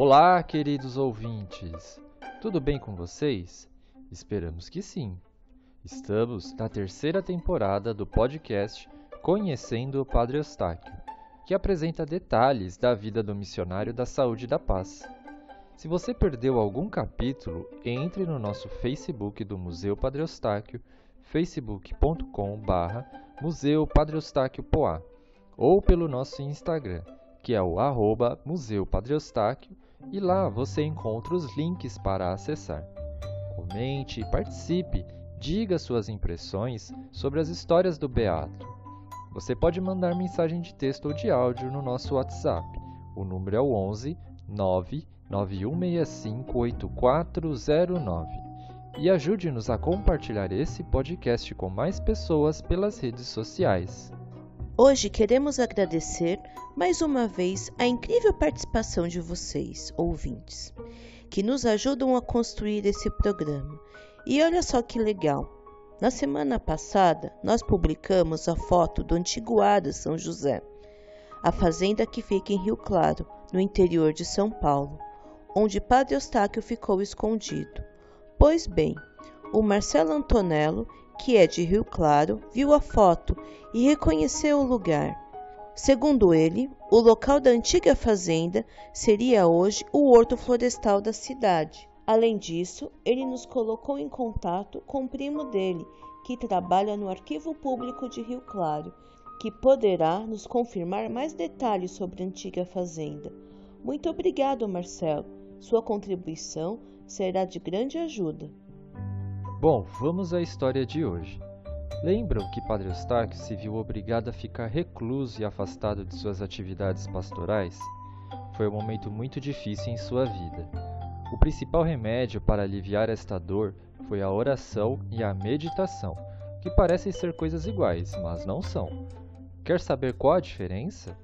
Olá, queridos ouvintes. Tudo bem com vocês? Esperamos que sim. Estamos na terceira temporada do podcast Conhecendo o Padre Eustáquio, que apresenta detalhes da vida do missionário da saúde e da paz. Se você perdeu algum capítulo, entre no nosso Facebook do Museu Padre Eustáquio, facebook.com.br Museu Padre Eustáquio Poá, ou pelo nosso Instagram, que é o arroba Museu Padre Eustáquio, e lá você encontra os links para acessar. Comente, participe, diga suas impressões sobre as histórias do Beato. Você pode mandar mensagem de texto ou de áudio no nosso WhatsApp. O número é o 11 991658409. E ajude-nos a compartilhar esse podcast com mais pessoas pelas redes sociais. Hoje queremos agradecer mais uma vez a incrível participação de vocês, ouvintes, que nos ajudam a construir esse programa. E olha só que legal! Na semana passada, nós publicamos a foto do antigo Ada São José, a fazenda que fica em Rio Claro, no interior de São Paulo, onde Padre Eustáquio ficou escondido. Pois bem, o Marcelo Antonello que é de Rio Claro, viu a foto e reconheceu o lugar. Segundo ele, o local da antiga fazenda seria hoje o horto florestal da cidade. Além disso, ele nos colocou em contato com o primo dele, que trabalha no Arquivo Público de Rio Claro, que poderá nos confirmar mais detalhes sobre a antiga fazenda. Muito obrigado, Marcelo. Sua contribuição será de grande ajuda. Bom, vamos à história de hoje. Lembram que Padre Eustáquio se viu obrigado a ficar recluso e afastado de suas atividades pastorais? Foi um momento muito difícil em sua vida. O principal remédio para aliviar esta dor foi a oração e a meditação, que parecem ser coisas iguais, mas não são. Quer saber qual a diferença?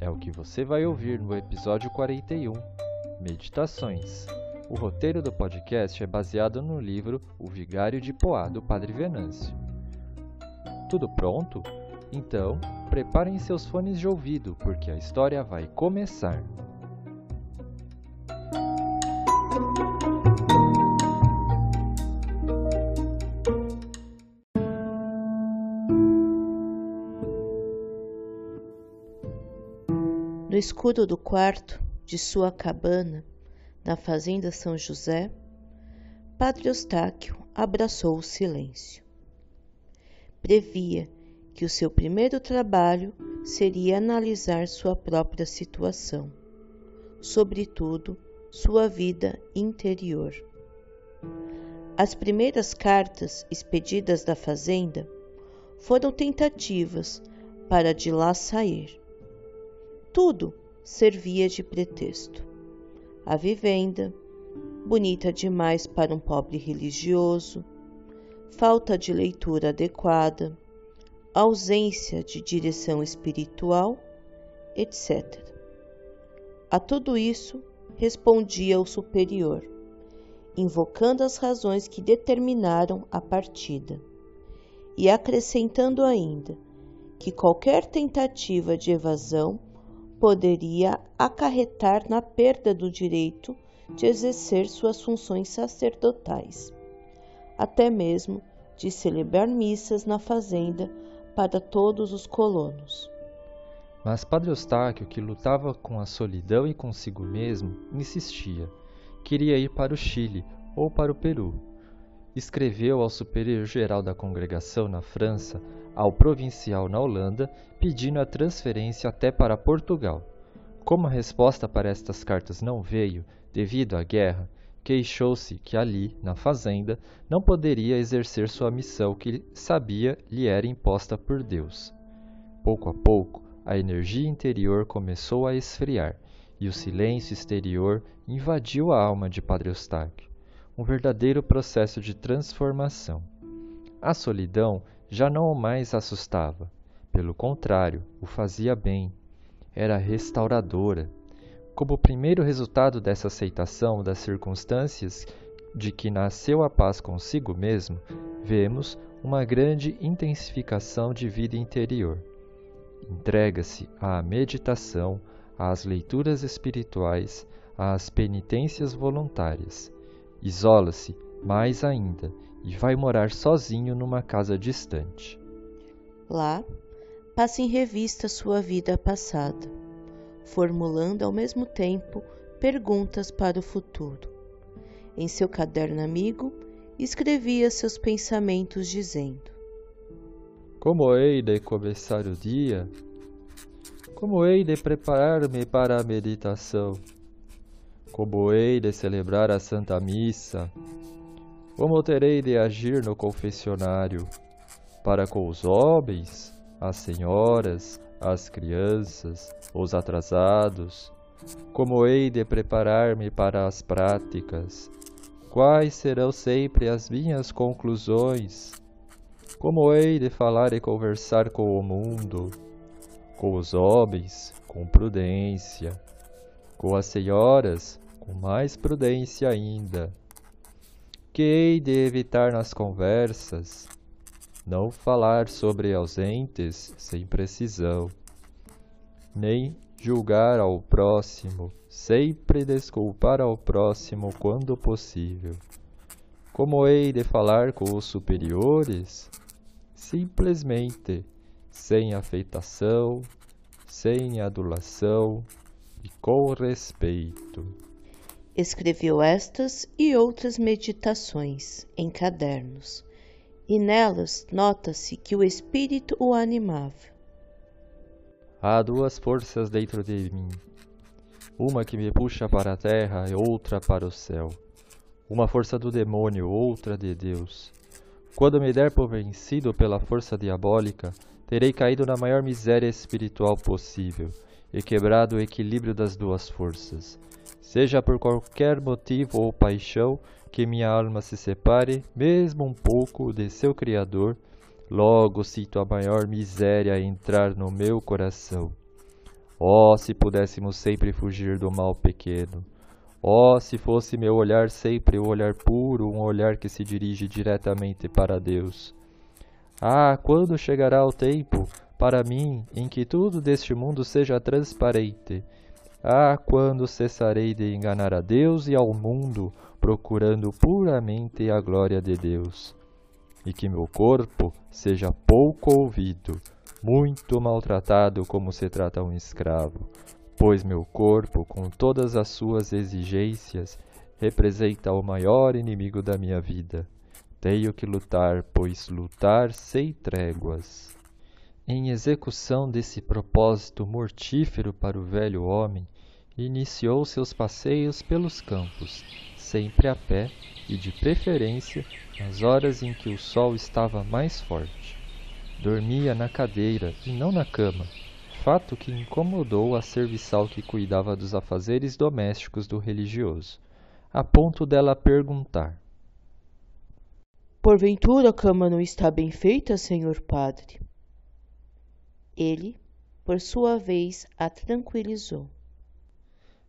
É o que você vai ouvir no episódio 41 Meditações. O roteiro do podcast é baseado no livro O Vigário de Poá, do Padre Venâncio. Tudo pronto? Então, preparem seus fones de ouvido, porque a história vai começar. No escuro do quarto de sua cabana, na fazenda São José, Padre Eustáquio abraçou o silêncio. Previa que o seu primeiro trabalho seria analisar sua própria situação, sobretudo sua vida interior. As primeiras cartas expedidas da fazenda foram tentativas para de lá sair. Tudo servia de pretexto a vivenda, bonita demais para um pobre religioso, falta de leitura adequada, ausência de direção espiritual, etc. A tudo isso respondia o superior, invocando as razões que determinaram a partida, e acrescentando ainda que qualquer tentativa de evasão poderia acarretar na perda do direito de exercer suas funções sacerdotais, até mesmo de celebrar missas na fazenda para todos os colonos. Mas Padre Eustáquio, que lutava com a solidão e consigo mesmo, insistia. Queria ir para o Chile ou para o Peru. Escreveu ao superior-geral da congregação na França ao provincial na Holanda, pedindo a transferência até para Portugal. Como a resposta para estas cartas não veio, devido à guerra, queixou-se que ali, na fazenda, não poderia exercer sua missão que sabia lhe era imposta por Deus. Pouco a pouco, a energia interior começou a esfriar e o silêncio exterior invadiu a alma de Padre Eustáquio, um verdadeiro processo de transformação. A solidão já não o mais assustava, pelo contrário, o fazia bem, era restauradora. Como primeiro resultado dessa aceitação das circunstâncias de que nasceu a paz consigo mesmo, vemos uma grande intensificação de vida interior. Entrega-se à meditação, às leituras espirituais, às penitências voluntárias. Isola-se mais ainda e vai morar sozinho numa casa distante. Lá, passa em revista sua vida passada, formulando ao mesmo tempo perguntas para o futuro. Em seu caderno amigo, escrevia seus pensamentos, dizendo: Como hei de começar o dia? Como hei de preparar-me para a meditação? Como hei de celebrar a Santa Missa? Como terei de agir no confessionário? Para com os homens, as senhoras, as crianças, os atrasados? Como hei de preparar-me para as práticas? Quais serão sempre as minhas conclusões? Como hei de falar e conversar com o mundo? Com os homens, com prudência. Com as senhoras, com mais prudência ainda. Que hei de evitar nas conversas? Não falar sobre ausentes sem precisão, nem julgar ao próximo, sempre desculpar ao próximo quando possível. Como hei de falar com os superiores? Simplesmente sem afeitação, sem adulação e com respeito. Escreveu estas e outras meditações em cadernos, e nelas nota-se que o espírito o animava. Há duas forças dentro de mim, uma que me puxa para a terra e outra para o céu. Uma força do demônio, outra de Deus. Quando me der por vencido pela força diabólica, terei caído na maior miséria espiritual possível e quebrado o equilíbrio das duas forças. Seja por qualquer motivo ou paixão que minha alma se separe, mesmo um pouco, de seu Criador, logo sinto a maior miséria entrar no meu coração. Oh, se pudéssemos sempre fugir do mal pequeno! Oh, se fosse meu olhar sempre o olhar puro, um olhar que se dirige diretamente para Deus! Ah, quando chegará o tempo, para mim, em que tudo deste mundo seja transparente? Ah, quando cessarei de enganar a Deus e ao mundo, procurando puramente a glória de Deus? E que meu corpo seja pouco ouvido, muito maltratado como se trata um escravo, pois meu corpo, com todas as suas exigências, representa o maior inimigo da minha vida. Tenho que lutar, pois lutar sem tréguas. Em execução desse propósito mortífero para o velho homem, iniciou seus passeios pelos campos, sempre a pé e, de preferência, nas horas em que o sol estava mais forte. Dormia na cadeira e não na cama, fato que incomodou a serviçal que cuidava dos afazeres domésticos do religioso, a ponto dela perguntar: Porventura a cama não está bem feita, senhor padre? Ele, por sua vez, a tranquilizou.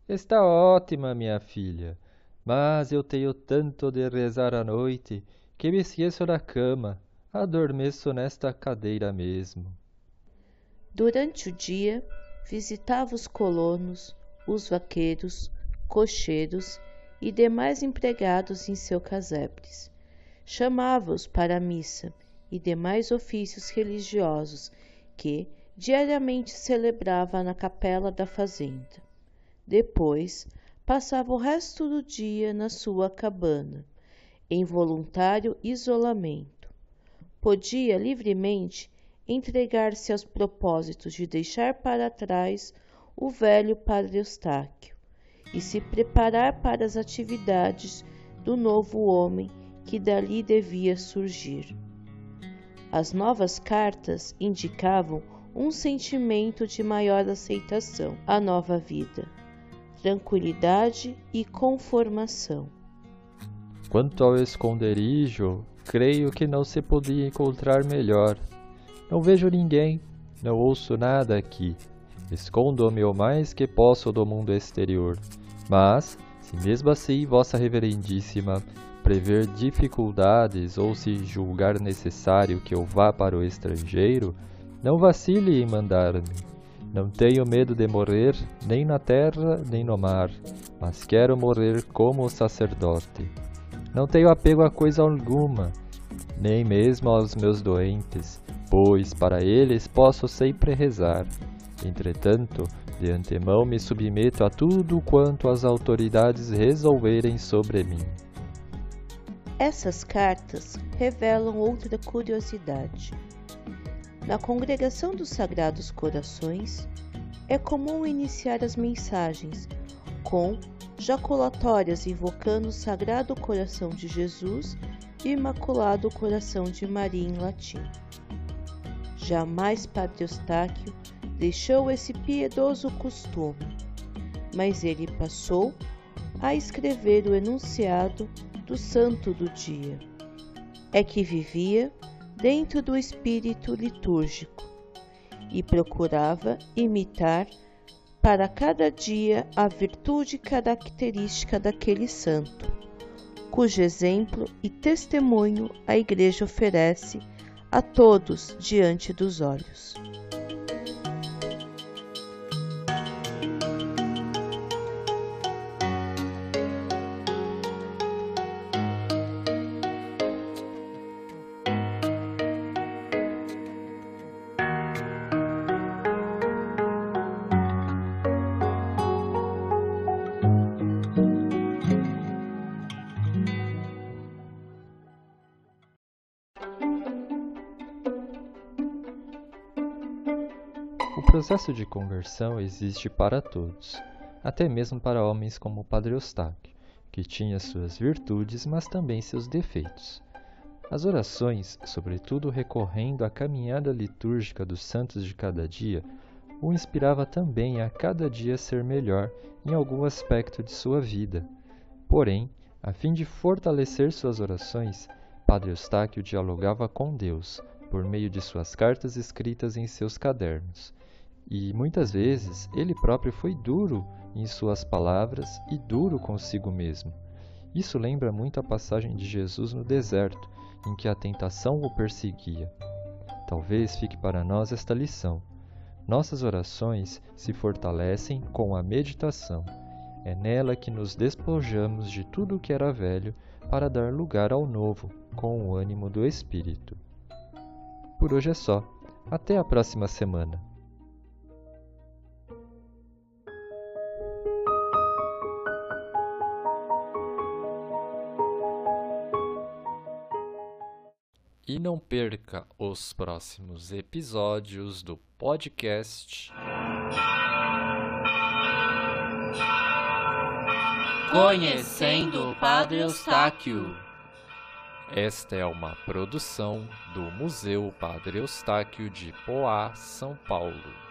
Está ótima, minha filha, mas eu tenho tanto de rezar à noite que me esqueço da cama, adormeço nesta cadeira mesmo. Durante o dia, visitava os colonos, os vaqueiros, cocheiros e demais empregados em seu casebres chamava-os para a missa e demais ofícios religiosos que diariamente celebrava na capela da fazenda. Depois, passava o resto do dia na sua cabana, em voluntário isolamento. Podia livremente entregar-se aos propósitos de deixar para trás o velho Padre Eustáquio e se preparar para as atividades do novo homem que dali devia surgir. As novas cartas indicavam um sentimento de maior aceitação à nova vida, tranquilidade e conformação. Quanto ao esconderijo, creio que não se podia encontrar melhor. Não vejo ninguém, não ouço nada aqui. Escondo-me o mais que posso do mundo exterior. Mas, se mesmo assim Vossa Reverendíssima prever dificuldades ou se julgar necessário que eu vá para o estrangeiro, não vacile em mandar-me. Não tenho medo de morrer, nem na terra, nem no mar, mas quero morrer como sacerdote. Não tenho apego a coisa alguma, nem mesmo aos meus doentes, pois para eles posso sempre rezar. Entretanto, de antemão me submeto a tudo quanto as autoridades resolverem sobre mim. Essas cartas revelam outra curiosidade. Na congregação dos Sagrados Corações, é comum iniciar as mensagens com jaculatórias invocando o Sagrado Coração de Jesus e Imaculado Coração de Maria em latim. Jamais Padre Eustáquio deixou esse piedoso costume, mas ele passou a escrever o enunciado do santo do dia. É que vivia dentro do espírito litúrgico e procurava imitar para cada dia a virtude característica daquele santo, cujo exemplo e testemunho a Igreja oferece a todos diante dos olhos. Processo de conversão existe para todos, até mesmo para homens como o Padre Eustáquio, que tinha suas virtudes, mas também seus defeitos. As orações, sobretudo recorrendo à caminhada litúrgica dos santos de cada dia, o inspirava também a cada dia ser melhor em algum aspecto de sua vida. Porém, a fim de fortalecer suas orações, Padre Eustáquio dialogava com Deus por meio de suas cartas escritas em seus cadernos e muitas vezes ele próprio foi duro em suas palavras e duro consigo mesmo. Isso lembra muito a passagem de Jesus no deserto, em que a tentação o perseguia. Talvez fique para nós esta lição. Nossas orações se fortalecem com a meditação. É nela que nos despojamos de tudo o que era velho para dar lugar ao novo, com o ânimo do Espírito. Por hoje é só. Até a próxima semana. perca os próximos episódios do podcast. Conhecendo o Padre Eustáquio. Esta é uma produção do Museu Padre Eustáquio de Poá, São Paulo.